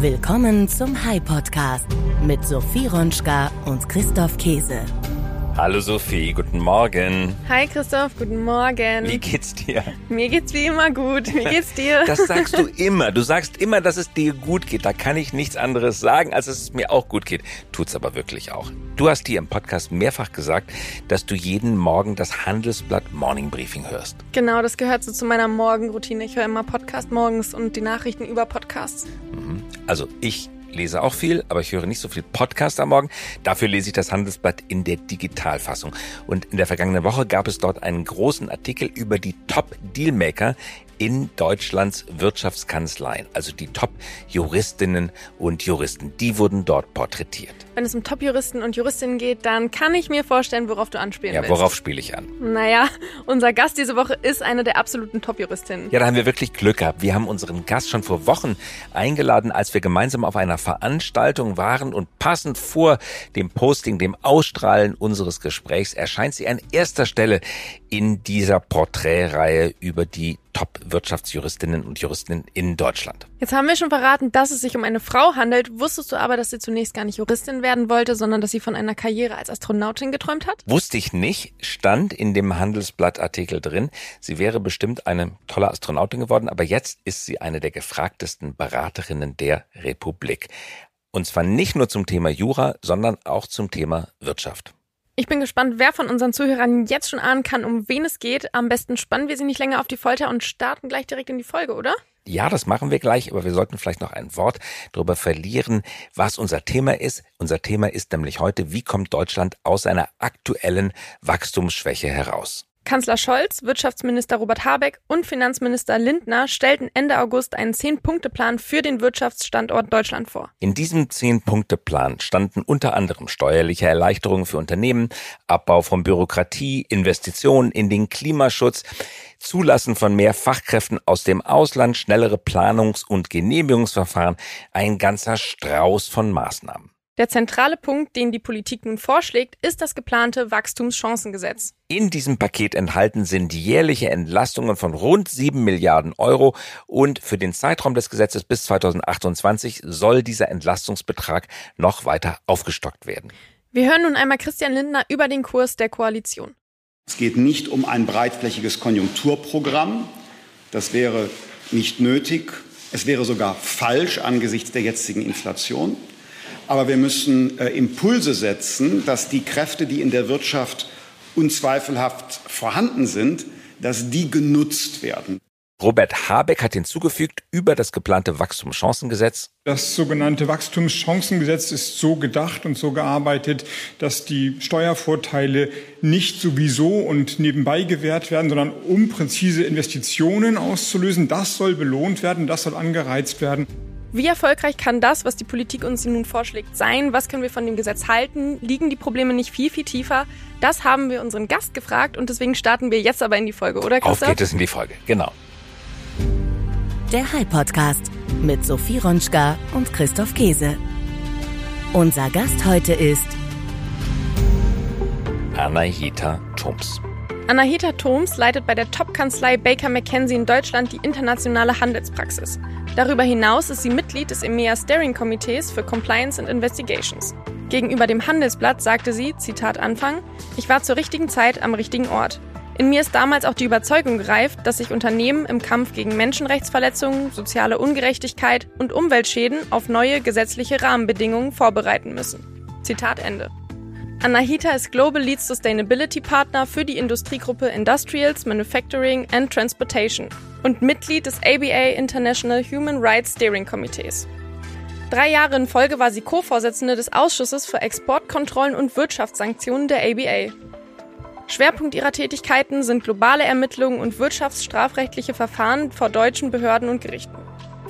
Willkommen zum High Podcast mit Sophie Ronschka und Christoph Käse. Hallo Sophie, guten Morgen. Hi Christoph, guten Morgen. Wie geht's dir? Mir geht's wie immer gut. Wie geht's dir? Das sagst du immer. Du sagst immer, dass es dir gut geht. Da kann ich nichts anderes sagen, als dass es mir auch gut geht. Tut's aber wirklich auch. Du hast dir im Podcast mehrfach gesagt, dass du jeden Morgen das Handelsblatt Morning Briefing hörst. Genau, das gehört so zu meiner Morgenroutine. Ich höre immer Podcast morgens und die Nachrichten über Podcasts. Mhm. Also ich lese auch viel, aber ich höre nicht so viel Podcast am Morgen. Dafür lese ich das Handelsblatt in der Digitalfassung. Und in der vergangenen Woche gab es dort einen großen Artikel über die Top-Dealmaker in Deutschlands Wirtschaftskanzleien, also die Top-Juristinnen und Juristen. Die wurden dort porträtiert. Wenn es um Top-Juristen und Juristinnen geht, dann kann ich mir vorstellen, worauf du anspielen ja, willst. Ja, worauf spiele ich an? Naja, unser Gast diese Woche ist eine der absoluten Top-Juristinnen. Ja, da haben wir wirklich Glück gehabt. Wir haben unseren Gast schon vor Wochen eingeladen, als wir gemeinsam auf einer Veranstaltung waren und passend vor dem Posting, dem Ausstrahlen unseres Gesprächs erscheint sie an erster Stelle in dieser Porträtreihe über die Top-Wirtschaftsjuristinnen und Juristen in Deutschland. Jetzt haben wir schon verraten, dass es sich um eine Frau handelt. Wusstest du aber, dass sie zunächst gar nicht Juristin werden wollte, sondern dass sie von einer Karriere als Astronautin geträumt hat? Wusste ich nicht, stand in dem Handelsblatt-Artikel drin. Sie wäre bestimmt eine tolle Astronautin geworden, aber jetzt ist sie eine der gefragtesten Beraterinnen der Republik. Und zwar nicht nur zum Thema Jura, sondern auch zum Thema Wirtschaft. Ich bin gespannt, wer von unseren Zuhörern jetzt schon ahnen kann, um wen es geht. Am besten spannen wir sie nicht länger auf die Folter und starten gleich direkt in die Folge, oder? Ja, das machen wir gleich, aber wir sollten vielleicht noch ein Wort darüber verlieren, was unser Thema ist. Unser Thema ist nämlich heute, wie kommt Deutschland aus einer aktuellen Wachstumsschwäche heraus? Kanzler Scholz, Wirtschaftsminister Robert Habeck und Finanzminister Lindner stellten Ende August einen Zehn-Punkte-Plan für den Wirtschaftsstandort Deutschland vor. In diesem Zehn-Punkte-Plan standen unter anderem steuerliche Erleichterungen für Unternehmen, Abbau von Bürokratie, Investitionen in den Klimaschutz, Zulassen von mehr Fachkräften aus dem Ausland, schnellere Planungs- und Genehmigungsverfahren, ein ganzer Strauß von Maßnahmen. Der zentrale Punkt, den die Politik nun vorschlägt, ist das geplante Wachstumschancengesetz. In diesem Paket enthalten sind jährliche Entlastungen von rund 7 Milliarden Euro und für den Zeitraum des Gesetzes bis 2028 soll dieser Entlastungsbetrag noch weiter aufgestockt werden. Wir hören nun einmal Christian Lindner über den Kurs der Koalition. Es geht nicht um ein breitflächiges Konjunkturprogramm. Das wäre nicht nötig. Es wäre sogar falsch angesichts der jetzigen Inflation. Aber wir müssen äh, Impulse setzen, dass die Kräfte, die in der Wirtschaft unzweifelhaft vorhanden sind, dass die genutzt werden. Robert Habeck hat hinzugefügt, über das geplante Wachstumschancengesetz. Das sogenannte Wachstumschancengesetz ist so gedacht und so gearbeitet, dass die Steuervorteile nicht sowieso und nebenbei gewährt werden, sondern um präzise Investitionen auszulösen. Das soll belohnt werden, das soll angereizt werden. Wie erfolgreich kann das, was die Politik uns nun vorschlägt, sein? Was können wir von dem Gesetz halten? Liegen die Probleme nicht viel, viel tiefer? Das haben wir unseren Gast gefragt und deswegen starten wir jetzt aber in die Folge, oder Christoph? Auf geht es in die Folge, genau. Der High Podcast mit Sophie Ronschka und Christoph Käse. Unser Gast heute ist Anahita Thoms. Anahita Thoms leitet bei der Top-Kanzlei Baker McKenzie in Deutschland die internationale Handelspraxis. Darüber hinaus ist sie Mitglied des EMEA Steering Komitees für Compliance and Investigations. Gegenüber dem Handelsblatt sagte sie, Zitat Anfang, ich war zur richtigen Zeit am richtigen Ort. In mir ist damals auch die Überzeugung gereift, dass sich Unternehmen im Kampf gegen Menschenrechtsverletzungen, soziale Ungerechtigkeit und Umweltschäden auf neue gesetzliche Rahmenbedingungen vorbereiten müssen. Zitat Ende. Anahita ist Global Lead Sustainability Partner für die Industriegruppe Industrials, Manufacturing and Transportation und Mitglied des ABA International Human Rights Steering Committees. Drei Jahre in Folge war sie Co-Vorsitzende des Ausschusses für Exportkontrollen und Wirtschaftssanktionen der ABA. Schwerpunkt ihrer Tätigkeiten sind globale Ermittlungen und wirtschaftsstrafrechtliche Verfahren vor deutschen Behörden und Gerichten.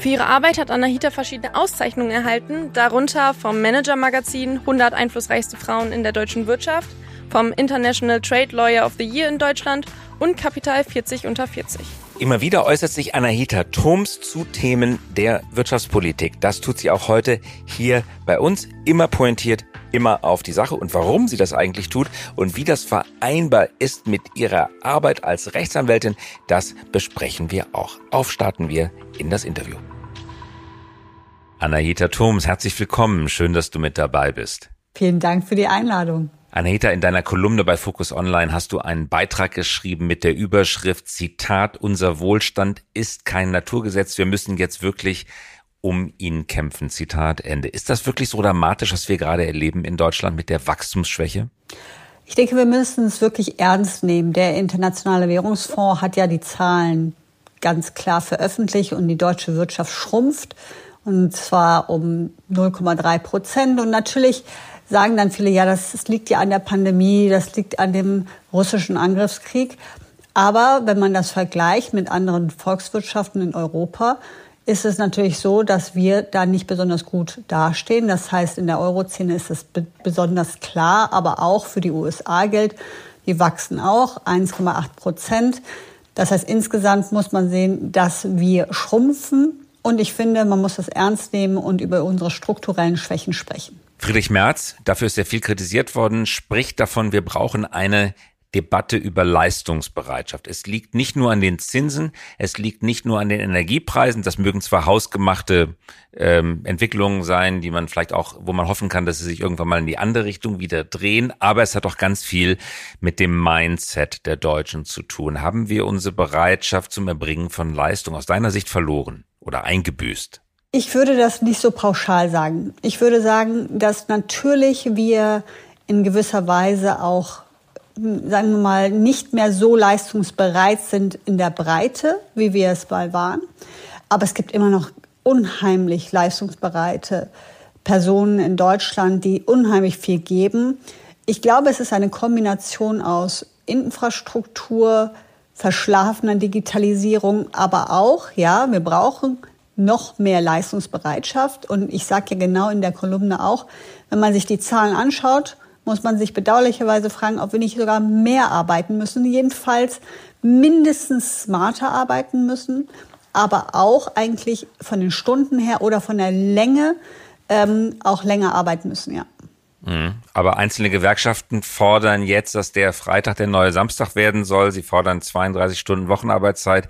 Für ihre Arbeit hat Anahita verschiedene Auszeichnungen erhalten, darunter vom Manager Magazin 100 einflussreichste Frauen in der deutschen Wirtschaft, vom International Trade Lawyer of the Year in Deutschland und Kapital 40 unter 40. Immer wieder äußert sich Anahita Thoms zu Themen der Wirtschaftspolitik. Das tut sie auch heute hier bei uns. Immer pointiert, immer auf die Sache. Und warum sie das eigentlich tut und wie das vereinbar ist mit ihrer Arbeit als Rechtsanwältin, das besprechen wir auch. Aufstarten wir in das Interview. Anahita Thoms, herzlich willkommen. Schön, dass du mit dabei bist. Vielen Dank für die Einladung. Anahita, in deiner Kolumne bei Focus Online hast du einen Beitrag geschrieben mit der Überschrift Zitat, unser Wohlstand ist kein Naturgesetz. Wir müssen jetzt wirklich um ihn kämpfen. Zitat Ende. Ist das wirklich so dramatisch, was wir gerade erleben in Deutschland mit der Wachstumsschwäche? Ich denke, wir müssen es wirklich ernst nehmen. Der Internationale Währungsfonds hat ja die Zahlen ganz klar veröffentlicht und die deutsche Wirtschaft schrumpft und zwar um 0,3 Prozent. Und natürlich sagen dann viele, ja, das, das liegt ja an der Pandemie, das liegt an dem russischen Angriffskrieg. Aber wenn man das vergleicht mit anderen Volkswirtschaften in Europa, ist es natürlich so, dass wir da nicht besonders gut dastehen. Das heißt, in der Eurozone ist es besonders klar, aber auch für die USA gilt, die wachsen auch 1,8 Prozent. Das heißt, insgesamt muss man sehen, dass wir schrumpfen und ich finde, man muss das ernst nehmen und über unsere strukturellen Schwächen sprechen. Friedrich Merz, dafür ist sehr viel kritisiert worden, spricht davon, wir brauchen eine Debatte über Leistungsbereitschaft. Es liegt nicht nur an den Zinsen, es liegt nicht nur an den Energiepreisen. Das mögen zwar hausgemachte ähm, Entwicklungen sein, die man vielleicht auch, wo man hoffen kann, dass sie sich irgendwann mal in die andere Richtung wieder drehen, aber es hat auch ganz viel mit dem Mindset der Deutschen zu tun. Haben wir unsere Bereitschaft zum Erbringen von Leistung aus deiner Sicht verloren? oder eingebüßt? Ich würde das nicht so pauschal sagen. Ich würde sagen, dass natürlich wir in gewisser Weise auch, sagen wir mal, nicht mehr so leistungsbereit sind in der Breite, wie wir es mal waren. Aber es gibt immer noch unheimlich leistungsbereite Personen in Deutschland, die unheimlich viel geben. Ich glaube, es ist eine Kombination aus Infrastruktur, verschlafener Digitalisierung, aber auch, ja, wir brauchen noch mehr Leistungsbereitschaft. Und ich sage ja genau in der Kolumne auch, wenn man sich die Zahlen anschaut, muss man sich bedauerlicherweise fragen, ob wir nicht sogar mehr arbeiten müssen, jedenfalls mindestens smarter arbeiten müssen, aber auch eigentlich von den Stunden her oder von der Länge ähm, auch länger arbeiten müssen, ja. Mhm. Aber einzelne Gewerkschaften fordern jetzt, dass der Freitag der neue Samstag werden soll. Sie fordern 32 Stunden Wochenarbeitszeit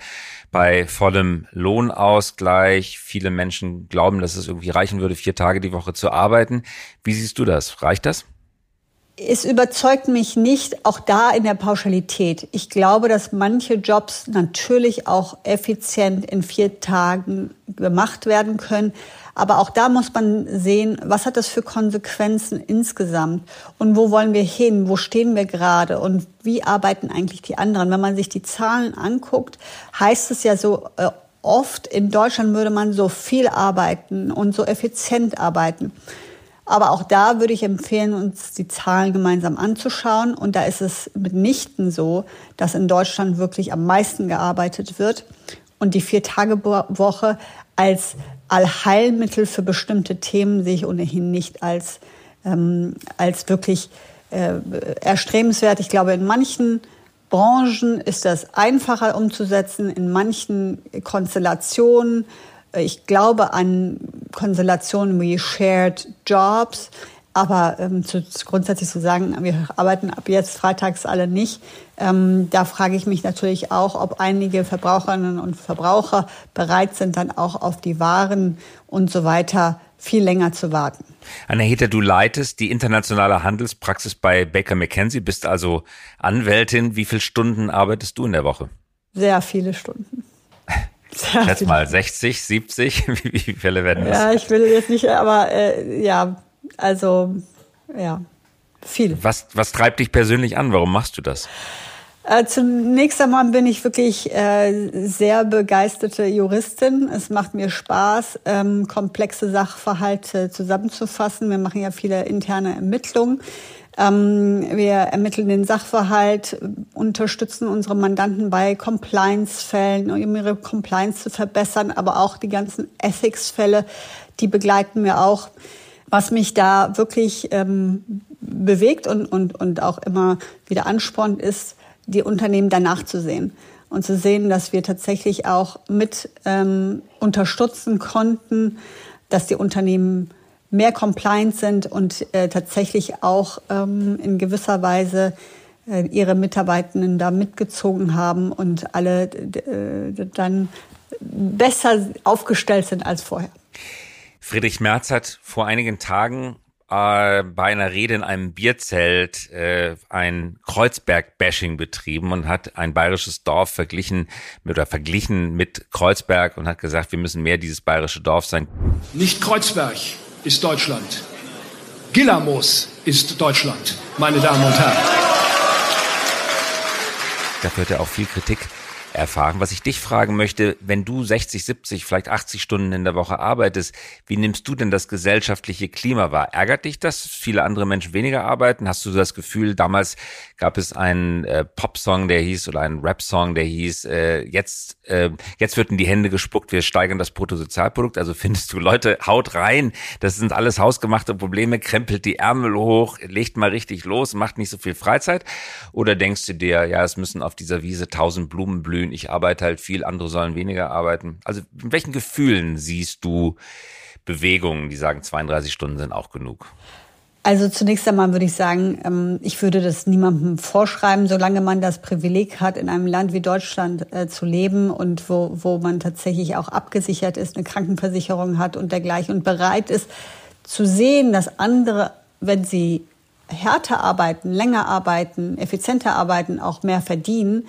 bei vollem Lohnausgleich. Viele Menschen glauben, dass es irgendwie reichen würde, vier Tage die Woche zu arbeiten. Wie siehst du das? Reicht das? Es überzeugt mich nicht, auch da in der Pauschalität. Ich glaube, dass manche Jobs natürlich auch effizient in vier Tagen gemacht werden können. Aber auch da muss man sehen, was hat das für Konsequenzen insgesamt und wo wollen wir hin, wo stehen wir gerade und wie arbeiten eigentlich die anderen. Wenn man sich die Zahlen anguckt, heißt es ja so, äh, oft in Deutschland würde man so viel arbeiten und so effizient arbeiten. Aber auch da würde ich empfehlen, uns die Zahlen gemeinsam anzuschauen. Und da ist es mitnichten so, dass in Deutschland wirklich am meisten gearbeitet wird und die Vier-Tage-Woche als Allheilmittel für bestimmte Themen sehe ich ohnehin nicht als, ähm, als wirklich äh, erstrebenswert. Ich glaube, in manchen Branchen ist das einfacher umzusetzen, in manchen Konstellationen. Ich glaube an Konstellationen wie Shared Jobs. Aber ähm, zu, grundsätzlich zu sagen, wir arbeiten ab jetzt freitags alle nicht, ähm, da frage ich mich natürlich auch, ob einige Verbraucherinnen und Verbraucher bereit sind, dann auch auf die Waren und so weiter viel länger zu warten. Anna Heter, du leitest die internationale Handelspraxis bei Baker McKenzie, bist also Anwältin. Wie viele Stunden arbeitest du in der Woche? Sehr viele Stunden. Schätz mal 60, 70, wie, wie viele werden das? Ja, ich will jetzt nicht, aber äh, ja, also ja, viel. Was, was treibt dich persönlich an? Warum machst du das? Äh, zunächst einmal bin ich wirklich äh, sehr begeisterte Juristin. Es macht mir Spaß, ähm, komplexe Sachverhalte zusammenzufassen. Wir machen ja viele interne Ermittlungen. Ähm, wir ermitteln den Sachverhalt, unterstützen unsere Mandanten bei Compliance-Fällen, um ihre Compliance zu verbessern, aber auch die ganzen Ethics-Fälle, die begleiten wir auch. Was mich da wirklich ähm, bewegt und, und, und auch immer wieder anspornt, ist, die Unternehmen danach zu sehen und zu sehen, dass wir tatsächlich auch mit ähm, unterstützen konnten, dass die Unternehmen mehr compliant sind und äh, tatsächlich auch ähm, in gewisser Weise äh, ihre Mitarbeitenden da mitgezogen haben und alle äh, dann besser aufgestellt sind als vorher. Friedrich Merz hat vor einigen Tagen äh, bei einer Rede in einem Bierzelt äh, ein Kreuzberg-Bashing betrieben und hat ein bayerisches Dorf verglichen mit, oder verglichen mit Kreuzberg und hat gesagt, wir müssen mehr dieses bayerische Dorf sein. Nicht Kreuzberg ist Deutschland. Gillamos ist Deutschland, meine Damen und Herren. Dafür hat er auch viel Kritik erfahren. Was ich dich fragen möchte, wenn du 60, 70, vielleicht 80 Stunden in der Woche arbeitest, wie nimmst du denn das gesellschaftliche Klima wahr? Ärgert dich das, viele andere Menschen weniger arbeiten? Hast du das Gefühl, damals gab es einen äh, Popsong, der hieß, oder einen Rap-Song, der hieß, äh, jetzt, äh, jetzt wird in die Hände gespuckt, wir steigern das Bruttosozialprodukt. Also findest du, Leute, haut rein, das sind alles hausgemachte Probleme, krempelt die Ärmel hoch, legt mal richtig los, macht nicht so viel Freizeit? Oder denkst du dir, ja, es müssen auf dieser Wiese tausend Blumen blühen, blühen, ich arbeite halt viel, andere sollen weniger arbeiten. Also in welchen Gefühlen siehst du Bewegungen, die sagen, 32 Stunden sind auch genug? Also zunächst einmal würde ich sagen, ähm, ich würde das niemandem vorschreiben, solange man das Privileg hat, in einem Land wie Deutschland äh, zu leben und wo, wo man tatsächlich auch abgesichert ist, eine Krankenversicherung hat und dergleichen und bereit ist zu sehen, dass andere, wenn sie härter arbeiten, länger arbeiten, effizienter arbeiten, auch mehr verdienen,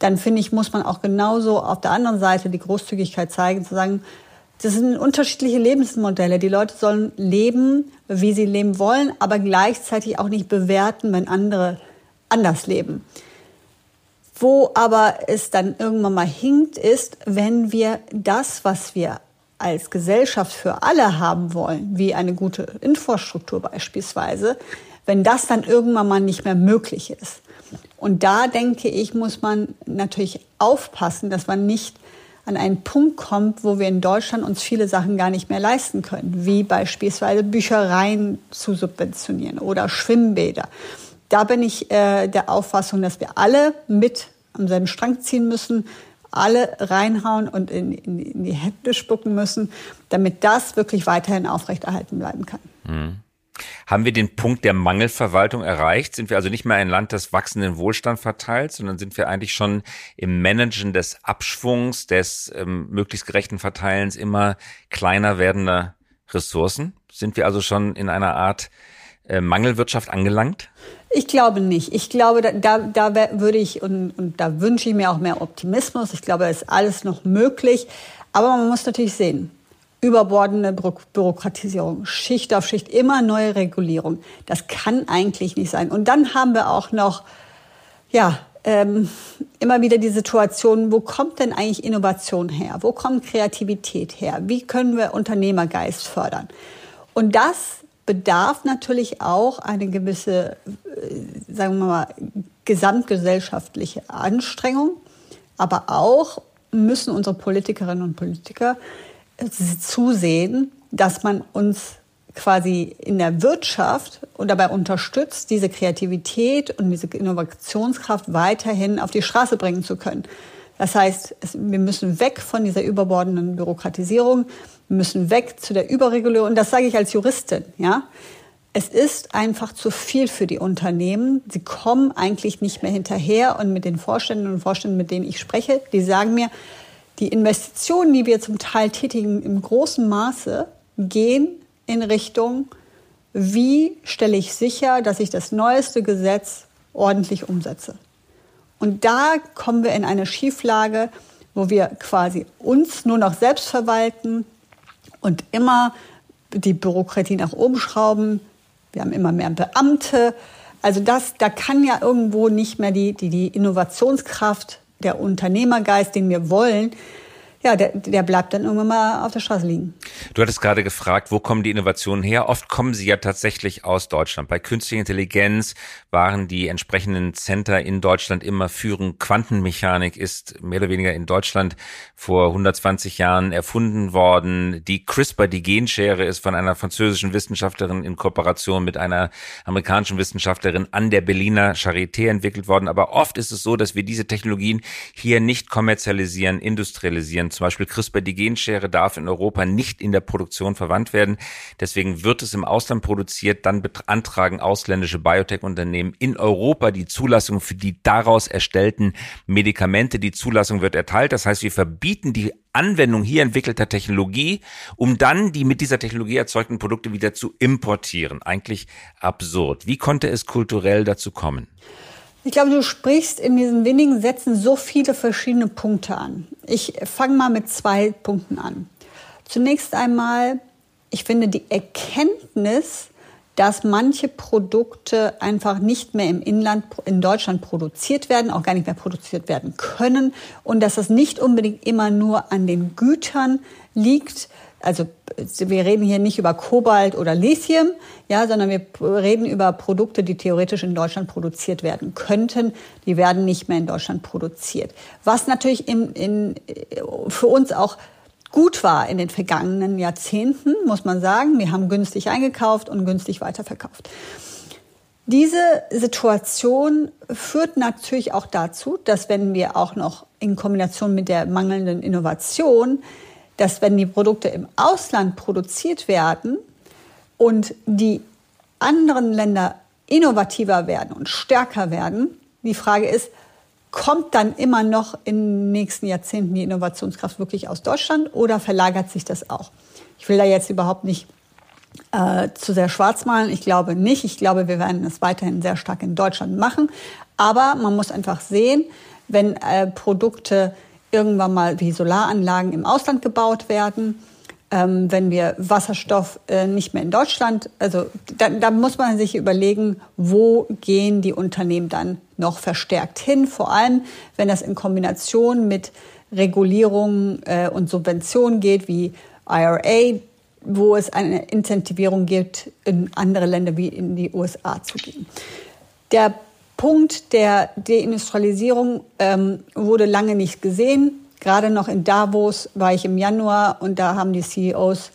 dann finde ich, muss man auch genauso auf der anderen Seite die Großzügigkeit zeigen, zu sagen, das sind unterschiedliche Lebensmodelle. Die Leute sollen leben, wie sie leben wollen, aber gleichzeitig auch nicht bewerten, wenn andere anders leben. Wo aber es dann irgendwann mal hinkt, ist, wenn wir das, was wir als Gesellschaft für alle haben wollen, wie eine gute Infrastruktur beispielsweise, wenn das dann irgendwann mal nicht mehr möglich ist. Und da denke ich, muss man natürlich aufpassen, dass man nicht an einen Punkt kommt, wo wir in Deutschland uns viele Sachen gar nicht mehr leisten können, wie beispielsweise Büchereien zu subventionieren oder Schwimmbäder. Da bin ich äh, der Auffassung, dass wir alle mit am selben Strang ziehen müssen, alle reinhauen und in, in, in die Hände spucken müssen, damit das wirklich weiterhin aufrechterhalten bleiben kann. Mhm. Haben wir den Punkt der Mangelverwaltung erreicht? Sind wir also nicht mehr ein Land, das wachsenden Wohlstand verteilt, sondern sind wir eigentlich schon im Managen des Abschwungs, des ähm, möglichst gerechten Verteilens immer kleiner werdender Ressourcen? Sind wir also schon in einer Art äh, Mangelwirtschaft angelangt? Ich glaube nicht. Ich glaube, da, da, da würde ich und, und da wünsche ich mir auch mehr Optimismus. Ich glaube, es ist alles noch möglich. Aber man muss natürlich sehen, überbordende Bürokratisierung, Schicht auf Schicht, immer neue Regulierung. Das kann eigentlich nicht sein. Und dann haben wir auch noch, ja, ähm, immer wieder die Situation, wo kommt denn eigentlich Innovation her? Wo kommt Kreativität her? Wie können wir Unternehmergeist fördern? Und das bedarf natürlich auch eine gewisse, äh, sagen wir mal, gesamtgesellschaftliche Anstrengung. Aber auch müssen unsere Politikerinnen und Politiker zusehen, dass man uns quasi in der Wirtschaft und dabei unterstützt, diese Kreativität und diese Innovationskraft weiterhin auf die Straße bringen zu können. Das heißt, wir müssen weg von dieser überbordenden Bürokratisierung, wir müssen weg zu der Überregulierung. Und das sage ich als Juristin, ja. Es ist einfach zu viel für die Unternehmen. Sie kommen eigentlich nicht mehr hinterher. Und mit den Vorständen und Vorständen, mit denen ich spreche, die sagen mir, die Investitionen, die wir zum Teil tätigen, im großen Maße gehen in Richtung, wie stelle ich sicher, dass ich das neueste Gesetz ordentlich umsetze. Und da kommen wir in eine Schieflage, wo wir quasi uns nur noch selbst verwalten und immer die Bürokratie nach oben schrauben. Wir haben immer mehr Beamte. Also das, da kann ja irgendwo nicht mehr die, die, die Innovationskraft der Unternehmergeist, den wir wollen, ja, der, der bleibt dann irgendwann mal auf der Straße liegen. Du hattest gerade gefragt, wo kommen die Innovationen her? Oft kommen sie ja tatsächlich aus Deutschland. Bei künstlicher Intelligenz waren die entsprechenden Center in Deutschland immer führend. Quantenmechanik ist mehr oder weniger in Deutschland vor 120 Jahren erfunden worden. Die CRISPR, die Genschere, ist von einer französischen Wissenschaftlerin in Kooperation mit einer amerikanischen Wissenschaftlerin an der Berliner Charité entwickelt worden. Aber oft ist es so, dass wir diese Technologien hier nicht kommerzialisieren, industrialisieren Zum Beispiel CRISPR, die Genschere, darf in Europa nicht in der Produktion verwandt werden. Deswegen wird es im Ausland produziert. Dann beantragen ausländische Biotech-Unternehmen in Europa die Zulassung für die daraus erstellten Medikamente. Die Zulassung wird erteilt. Das heißt, wir verbieten die Anwendung hier entwickelter Technologie, um dann die mit dieser Technologie erzeugten Produkte wieder zu importieren. Eigentlich absurd. Wie konnte es kulturell dazu kommen? Ich glaube, du sprichst in diesen wenigen Sätzen so viele verschiedene Punkte an. Ich fange mal mit zwei Punkten an. Zunächst einmal, ich finde die Erkenntnis, dass manche Produkte einfach nicht mehr im Inland in Deutschland produziert werden, auch gar nicht mehr produziert werden können und dass das nicht unbedingt immer nur an den Gütern liegt, also wir reden hier nicht über Kobalt oder Lithium, ja, sondern wir reden über Produkte, die theoretisch in Deutschland produziert werden könnten. Die werden nicht mehr in Deutschland produziert. Was natürlich in, in, für uns auch gut war in den vergangenen Jahrzehnten, muss man sagen. Wir haben günstig eingekauft und günstig weiterverkauft. Diese Situation führt natürlich auch dazu, dass wenn wir auch noch in Kombination mit der mangelnden Innovation dass wenn die Produkte im Ausland produziert werden und die anderen Länder innovativer werden und stärker werden, die Frage ist, kommt dann immer noch in den nächsten Jahrzehnten die Innovationskraft wirklich aus Deutschland oder verlagert sich das auch? Ich will da jetzt überhaupt nicht äh, zu sehr schwarz malen. Ich glaube nicht. Ich glaube, wir werden es weiterhin sehr stark in Deutschland machen. Aber man muss einfach sehen, wenn äh, Produkte irgendwann mal wie Solaranlagen im Ausland gebaut werden. Ähm, wenn wir Wasserstoff äh, nicht mehr in Deutschland, also da, da muss man sich überlegen, wo gehen die Unternehmen dann noch verstärkt hin, vor allem wenn das in Kombination mit Regulierungen äh, und Subventionen geht, wie IRA, wo es eine Incentivierung gibt, in andere Länder wie in die USA zu gehen. Der Punkt der Deindustrialisierung ähm, wurde lange nicht gesehen. Gerade noch in Davos war ich im Januar und da haben die CEOs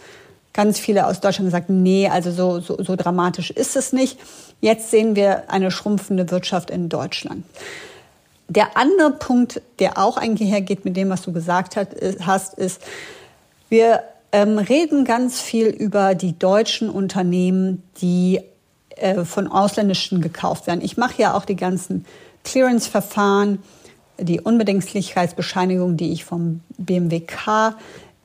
ganz viele aus Deutschland gesagt, nee, also so, so, so dramatisch ist es nicht. Jetzt sehen wir eine schrumpfende Wirtschaft in Deutschland. Der andere Punkt, der auch einhergeht mit dem, was du gesagt hast, ist, wir ähm, reden ganz viel über die deutschen Unternehmen, die äh, von Ausländischen gekauft werden. Ich mache ja auch die ganzen Clearance-Verfahren, die Unbedingtlichkeitsbescheinigung, die ich vom BMWK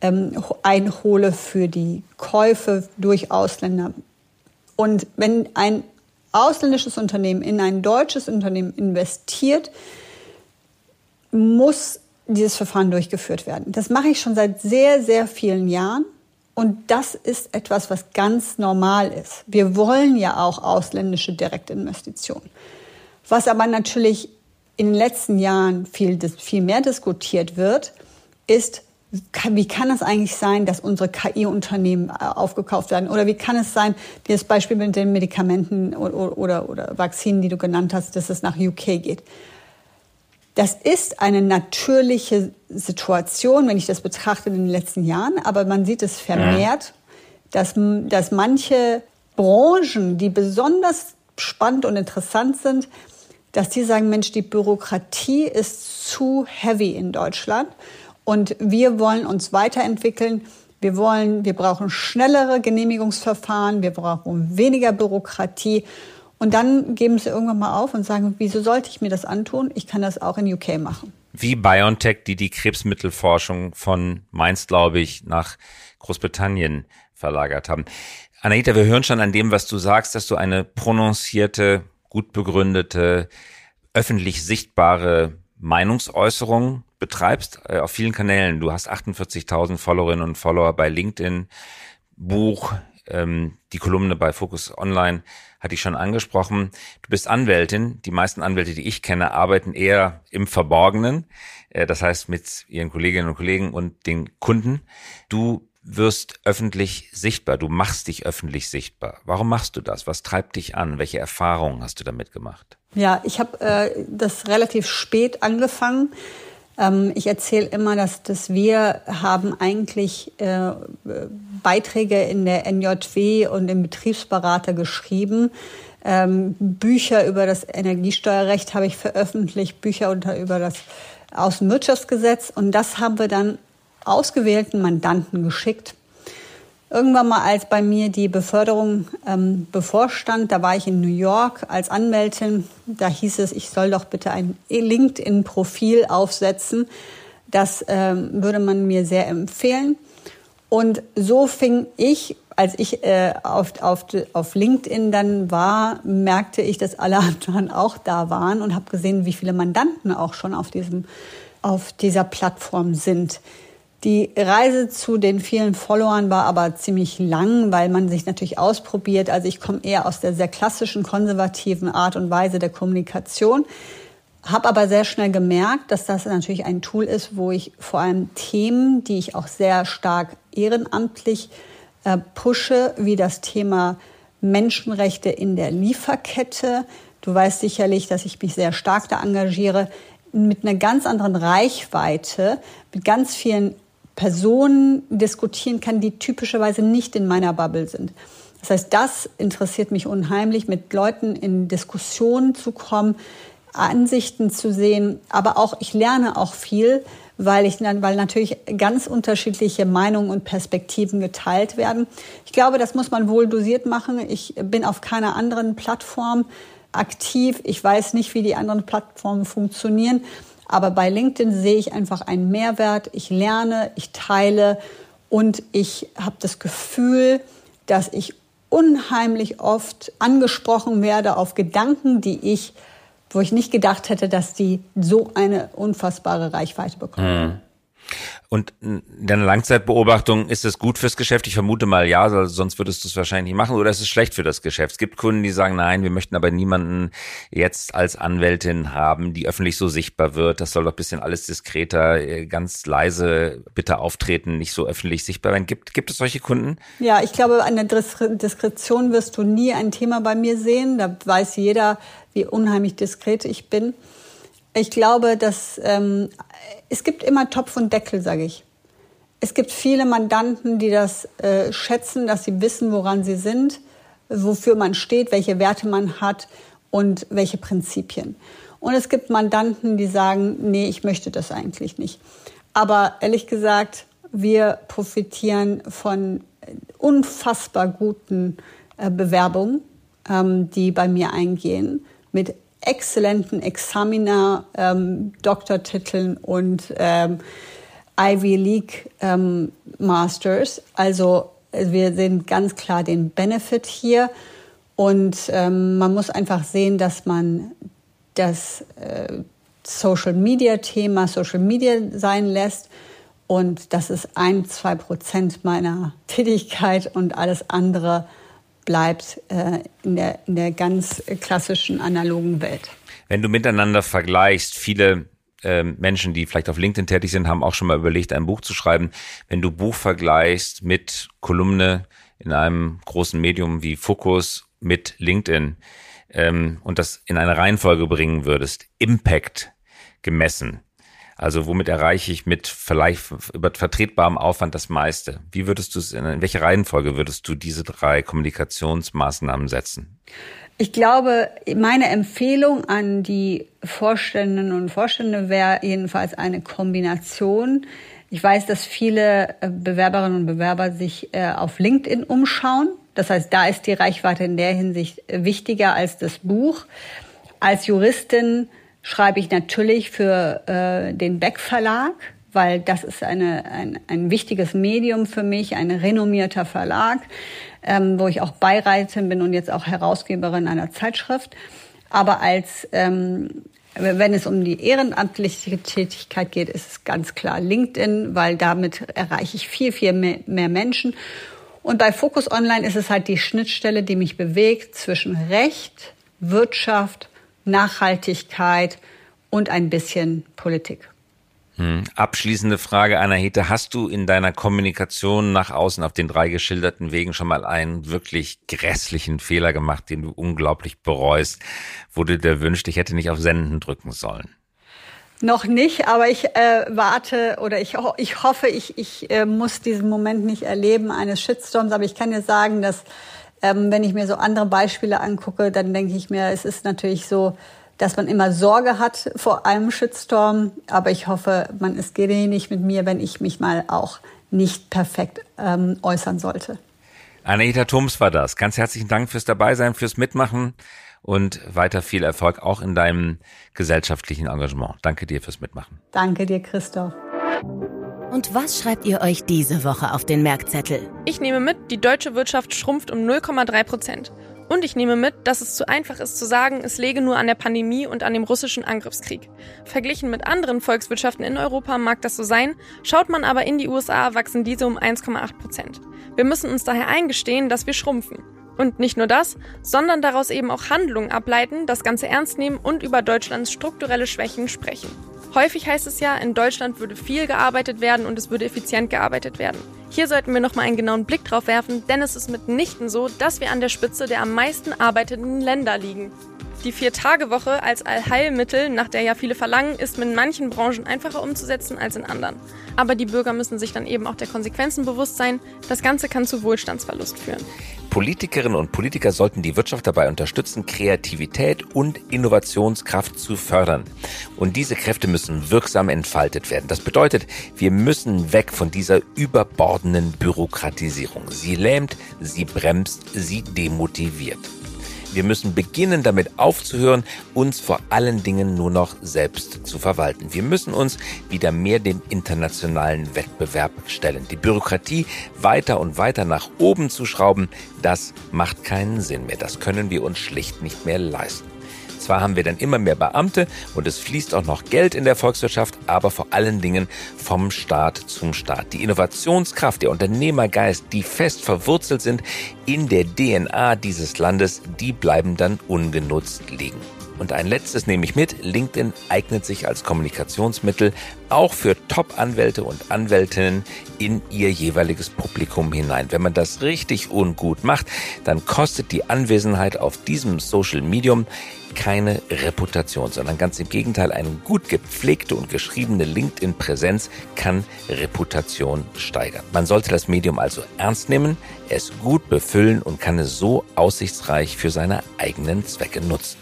ähm, einhole für die Käufe durch Ausländer. Und wenn ein ausländisches Unternehmen in ein deutsches Unternehmen investiert, muss dieses Verfahren durchgeführt werden. Das mache ich schon seit sehr, sehr vielen Jahren. Und das ist etwas, was ganz normal ist. Wir wollen ja auch ausländische Direktinvestitionen. Was aber natürlich in den letzten Jahren viel, viel mehr diskutiert wird, ist, wie kann es eigentlich sein, dass unsere KI-Unternehmen äh, aufgekauft werden? Oder wie kann es sein, das Beispiel mit den Medikamenten oder, oder, oder Vakzinen, die du genannt hast, dass es nach UK geht? Das ist eine natürliche Situation, wenn ich das betrachte in den letzten Jahren, aber man sieht es vermehrt, dass, dass manche Branchen, die besonders spannend und interessant sind, dass die sagen, Mensch, die Bürokratie ist zu heavy in Deutschland und wir wollen uns weiterentwickeln. Wir wollen, wir brauchen schnellere Genehmigungsverfahren, wir brauchen weniger Bürokratie und dann geben sie irgendwann mal auf und sagen, wieso sollte ich mir das antun? Ich kann das auch in UK machen. Wie BioNTech, die die Krebsmittelforschung von Mainz, glaube ich, nach Großbritannien verlagert haben. Anahita, wir hören schon an dem, was du sagst, dass du eine prononcierte, gut begründete, öffentlich sichtbare Meinungsäußerung betreibst äh, auf vielen Kanälen. Du hast 48.000 Followerinnen und Follower bei LinkedIn, Buch, ähm, die Kolumne bei Focus Online hatte ich schon angesprochen. Du bist Anwältin. Die meisten Anwälte, die ich kenne, arbeiten eher im Verborgenen. Äh, das heißt mit ihren Kolleginnen und Kollegen und den Kunden. Du wirst öffentlich sichtbar. Du machst dich öffentlich sichtbar. Warum machst du das? Was treibt dich an? Welche Erfahrungen hast du damit gemacht? Ja, ich habe äh, das relativ spät angefangen. Ähm, ich erzähle immer, dass, dass wir haben eigentlich äh, Beiträge in der NJW und im Betriebsberater geschrieben. Ähm, Bücher über das Energiesteuerrecht habe ich veröffentlicht, Bücher unter, über das Außenwirtschaftsgesetz. Und das haben wir dann ausgewählten Mandanten geschickt. Irgendwann mal, als bei mir die Beförderung ähm, bevorstand, da war ich in New York als Anwältin. Da hieß es, ich soll doch bitte ein LinkedIn-Profil aufsetzen. Das ähm, würde man mir sehr empfehlen. Und so fing ich, als ich äh, auf, auf, auf LinkedIn dann war, merkte ich, dass alle anderen auch da waren und habe gesehen, wie viele Mandanten auch schon auf, diesem, auf dieser Plattform sind. Die Reise zu den vielen Followern war aber ziemlich lang, weil man sich natürlich ausprobiert. Also ich komme eher aus der sehr klassischen konservativen Art und Weise der Kommunikation, habe aber sehr schnell gemerkt, dass das natürlich ein Tool ist, wo ich vor allem Themen, die ich auch sehr stark ehrenamtlich äh, pushe, wie das Thema Menschenrechte in der Lieferkette. Du weißt sicherlich, dass ich mich sehr stark da engagiere, mit einer ganz anderen Reichweite, mit ganz vielen Personen diskutieren kann, die typischerweise nicht in meiner Bubble sind. Das heißt, das interessiert mich unheimlich, mit Leuten in Diskussionen zu kommen, Ansichten zu sehen, aber auch ich lerne auch viel, weil ich weil natürlich ganz unterschiedliche Meinungen und Perspektiven geteilt werden. Ich glaube, das muss man wohl dosiert machen. Ich bin auf keiner anderen Plattform aktiv. Ich weiß nicht, wie die anderen Plattformen funktionieren. Aber bei LinkedIn sehe ich einfach einen Mehrwert. Ich lerne, ich teile und ich habe das Gefühl, dass ich unheimlich oft angesprochen werde auf Gedanken, die ich, wo ich nicht gedacht hätte, dass die so eine unfassbare Reichweite bekommen. Mhm. Und in deiner Langzeitbeobachtung, ist es gut fürs Geschäft? Ich vermute mal ja, sonst würdest du es wahrscheinlich nicht machen. Oder ist es schlecht für das Geschäft? Es gibt Kunden, die sagen, nein, wir möchten aber niemanden jetzt als Anwältin haben, die öffentlich so sichtbar wird. Das soll doch bisschen alles diskreter, äh, ganz leise bitte auftreten, nicht so öffentlich sichtbar werden. Gibt, gibt es solche Kunden? Ja, ich glaube, an der Diskretion wirst du nie ein Thema bei mir sehen. Da weiß jeder, wie unheimlich diskret ich bin. Ich glaube, dass ähm, es gibt immer Topf und Deckel, sage ich. Es gibt viele Mandanten, die das äh, schätzen, dass sie wissen, woran sie sind, wofür man steht, welche Werte man hat und welche Prinzipien. Und es gibt Mandanten, die sagen, nee, ich möchte das eigentlich nicht. Aber ehrlich gesagt, wir profitieren von unfassbar guten äh, Bewerbungen, ähm, die bei mir eingehen, mit exzellenten Examiner, ähm, Doktortiteln und ähm, Ivy League ähm, Masters. Also wir sehen ganz klar den Benefit hier. Und ähm, man muss einfach sehen, dass man das äh, Social Media Thema Social Media sein lässt. Und das ist ein, zwei Prozent meiner Tätigkeit und alles andere bleibt äh, in, der, in der ganz klassischen analogen Welt. Wenn du miteinander vergleichst, viele äh, Menschen, die vielleicht auf LinkedIn tätig sind, haben auch schon mal überlegt, ein Buch zu schreiben. Wenn du Buch vergleichst mit Kolumne in einem großen Medium wie Focus mit LinkedIn ähm, und das in eine Reihenfolge bringen würdest, Impact gemessen, also womit erreiche ich mit vielleicht über vertretbarem Aufwand das meiste? Wie würdest du es, in welche Reihenfolge würdest du diese drei Kommunikationsmaßnahmen setzen? Ich glaube, meine Empfehlung an die Vorständinnen und Vorstände wäre jedenfalls eine Kombination. Ich weiß, dass viele äh, Bewerberinnen und Bewerber sich äh, auf LinkedIn umschauen. Das heißt, da ist die Reichweite in der Hinsicht wichtiger als das Buch. Als Juristin schreibe ich natürlich für äh, den Beck Verlag, weil das ist eine, ein, ein wichtiges Medium für mich, ein renommierter Verlag, ähm, wo ich auch Beirätin bin und jetzt auch Herausgeberin einer Zeitschrift. Aber als ähm, wenn es um die ehrenamtliche Tätigkeit geht, ist es ganz klar LinkedIn, weil damit erreiche ich viel, viel mehr, mehr Menschen. Und bei Focus Online ist es halt die Schnittstelle, die mich bewegt zwischen Recht, Wirtschaft Nachhaltigkeit und ein bisschen Politik. Hm. Abschließende Frage, Anahete. Hast du in deiner Kommunikation nach außen auf den drei geschilderten Wegen schon mal einen wirklich grässlichen Fehler gemacht, den du unglaublich bereust, wo du dir wünscht, ich hätte nicht auf Senden drücken sollen? Noch nicht, aber ich äh, warte oder ich, ich hoffe, ich, ich äh, muss diesen Moment nicht erleben eines Shitstorms. Aber ich kann dir sagen, dass ähm, wenn ich mir so andere Beispiele angucke, dann denke ich mir, es ist natürlich so, dass man immer Sorge hat vor einem Shitstorm. Aber ich hoffe, man ist gnädig mit mir, wenn ich mich mal auch nicht perfekt ähm, äußern sollte. Anita Thoms war das. Ganz herzlichen Dank fürs Dabeisein, fürs Mitmachen und weiter viel Erfolg auch in deinem gesellschaftlichen Engagement. Danke dir fürs Mitmachen. Danke dir, Christoph. Und was schreibt ihr euch diese Woche auf den Merkzettel? Ich nehme mit, die deutsche Wirtschaft schrumpft um 0,3 Prozent. Und ich nehme mit, dass es zu einfach ist zu sagen, es läge nur an der Pandemie und an dem russischen Angriffskrieg. Verglichen mit anderen Volkswirtschaften in Europa mag das so sein, schaut man aber in die USA, wachsen diese um 1,8 Prozent. Wir müssen uns daher eingestehen, dass wir schrumpfen. Und nicht nur das, sondern daraus eben auch Handlungen ableiten, das Ganze ernst nehmen und über Deutschlands strukturelle Schwächen sprechen. Häufig heißt es ja, in Deutschland würde viel gearbeitet werden und es würde effizient gearbeitet werden. Hier sollten wir nochmal einen genauen Blick drauf werfen, denn es ist mitnichten so, dass wir an der Spitze der am meisten arbeitenden Länder liegen. Die Vier-Tage-Woche als Allheilmittel, nach der ja viele verlangen, ist in manchen Branchen einfacher umzusetzen als in anderen. Aber die Bürger müssen sich dann eben auch der Konsequenzen bewusst sein. Das Ganze kann zu Wohlstandsverlust führen. Politikerinnen und Politiker sollten die Wirtschaft dabei unterstützen, Kreativität und Innovationskraft zu fördern. Und diese Kräfte müssen wirksam entfaltet werden. Das bedeutet, wir müssen weg von dieser überbordenden Bürokratisierung. Sie lähmt, sie bremst, sie demotiviert. Wir müssen beginnen, damit aufzuhören, uns vor allen Dingen nur noch selbst zu verwalten. Wir müssen uns wieder mehr dem internationalen Wettbewerb stellen. Die Bürokratie weiter und weiter nach oben zu schrauben, das macht keinen Sinn mehr. Das können wir uns schlicht nicht mehr leisten. Zwar haben wir dann immer mehr Beamte und es fließt auch noch Geld in der Volkswirtschaft, aber vor allen Dingen vom Staat zum Staat. Die Innovationskraft, der Unternehmergeist, die fest verwurzelt sind in der DNA dieses Landes, die bleiben dann ungenutzt liegen. Und ein letztes nehme ich mit. LinkedIn eignet sich als Kommunikationsmittel auch für Top-Anwälte und Anwältinnen in ihr jeweiliges Publikum hinein. Wenn man das richtig und gut macht, dann kostet die Anwesenheit auf diesem Social Medium keine Reputation, sondern ganz im Gegenteil, eine gut gepflegte und geschriebene LinkedIn-Präsenz kann Reputation steigern. Man sollte das Medium also ernst nehmen, es gut befüllen und kann es so aussichtsreich für seine eigenen Zwecke nutzen.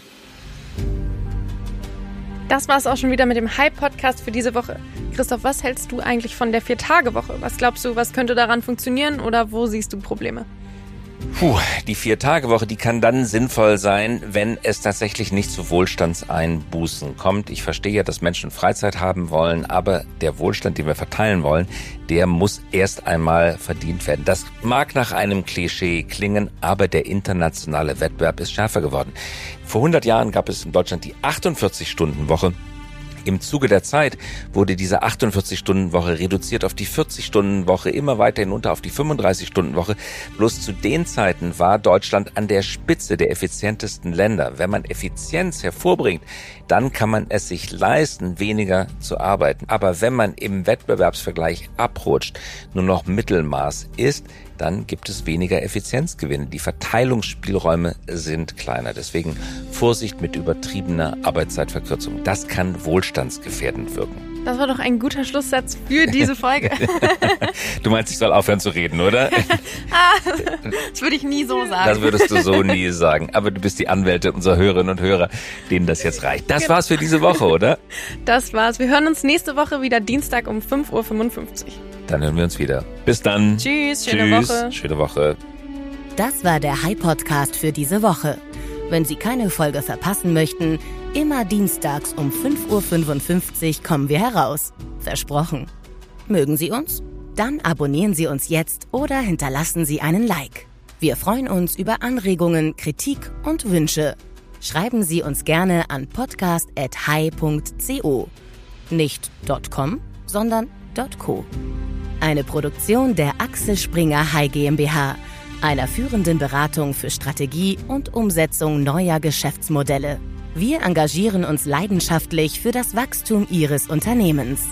Das war es auch schon wieder mit dem Hype-Podcast für diese Woche. Christoph, was hältst du eigentlich von der Vier-Tage-Woche? Was glaubst du, was könnte daran funktionieren oder wo siehst du Probleme? Puh, die Vier-Tage-Woche, die kann dann sinnvoll sein, wenn es tatsächlich nicht zu Wohlstandseinbußen kommt. Ich verstehe ja, dass Menschen Freizeit haben wollen, aber der Wohlstand, den wir verteilen wollen, der muss erst einmal verdient werden. Das mag nach einem Klischee klingen, aber der internationale Wettbewerb ist schärfer geworden. Vor 100 Jahren gab es in Deutschland die 48-Stunden-Woche. Im Zuge der Zeit wurde diese 48-Stunden-Woche reduziert auf die 40-Stunden-Woche, immer weiter hinunter auf die 35-Stunden-Woche. Bloß zu den Zeiten war Deutschland an der Spitze der effizientesten Länder. Wenn man Effizienz hervorbringt, dann kann man es sich leisten, weniger zu arbeiten. Aber wenn man im Wettbewerbsvergleich abrutscht, nur noch Mittelmaß ist, dann gibt es weniger Effizienzgewinne. Die Verteilungsspielräume sind kleiner. Deswegen Vorsicht mit übertriebener Arbeitszeitverkürzung. Das kann wohlstandsgefährdend wirken. Das war doch ein guter Schlusssatz für diese Folge. du meinst, ich soll aufhören zu reden, oder? Ah, das würde ich nie so sagen. Das würdest du so nie sagen. Aber du bist die Anwälte unserer Hörerinnen und Hörer, denen das jetzt reicht. Das genau. war's für diese Woche, oder? Das war's. Wir hören uns nächste Woche wieder Dienstag um 5.55 Uhr. Dann hören wir uns wieder. Bis dann. Tschüss, schöne Tschüss, Woche. Schöne Woche. Das war der High Podcast für diese Woche. Wenn Sie keine Folge verpassen möchten, immer dienstags um 5.55 Uhr kommen wir heraus. Versprochen. Mögen Sie uns? Dann abonnieren Sie uns jetzt oder hinterlassen Sie einen Like. Wir freuen uns über Anregungen, Kritik und Wünsche. Schreiben Sie uns gerne an podcast.hi.co. Nicht .com, sondern .co. Eine Produktion der Axel Springer High GmbH, einer führenden Beratung für Strategie und Umsetzung neuer Geschäftsmodelle. Wir engagieren uns leidenschaftlich für das Wachstum Ihres Unternehmens.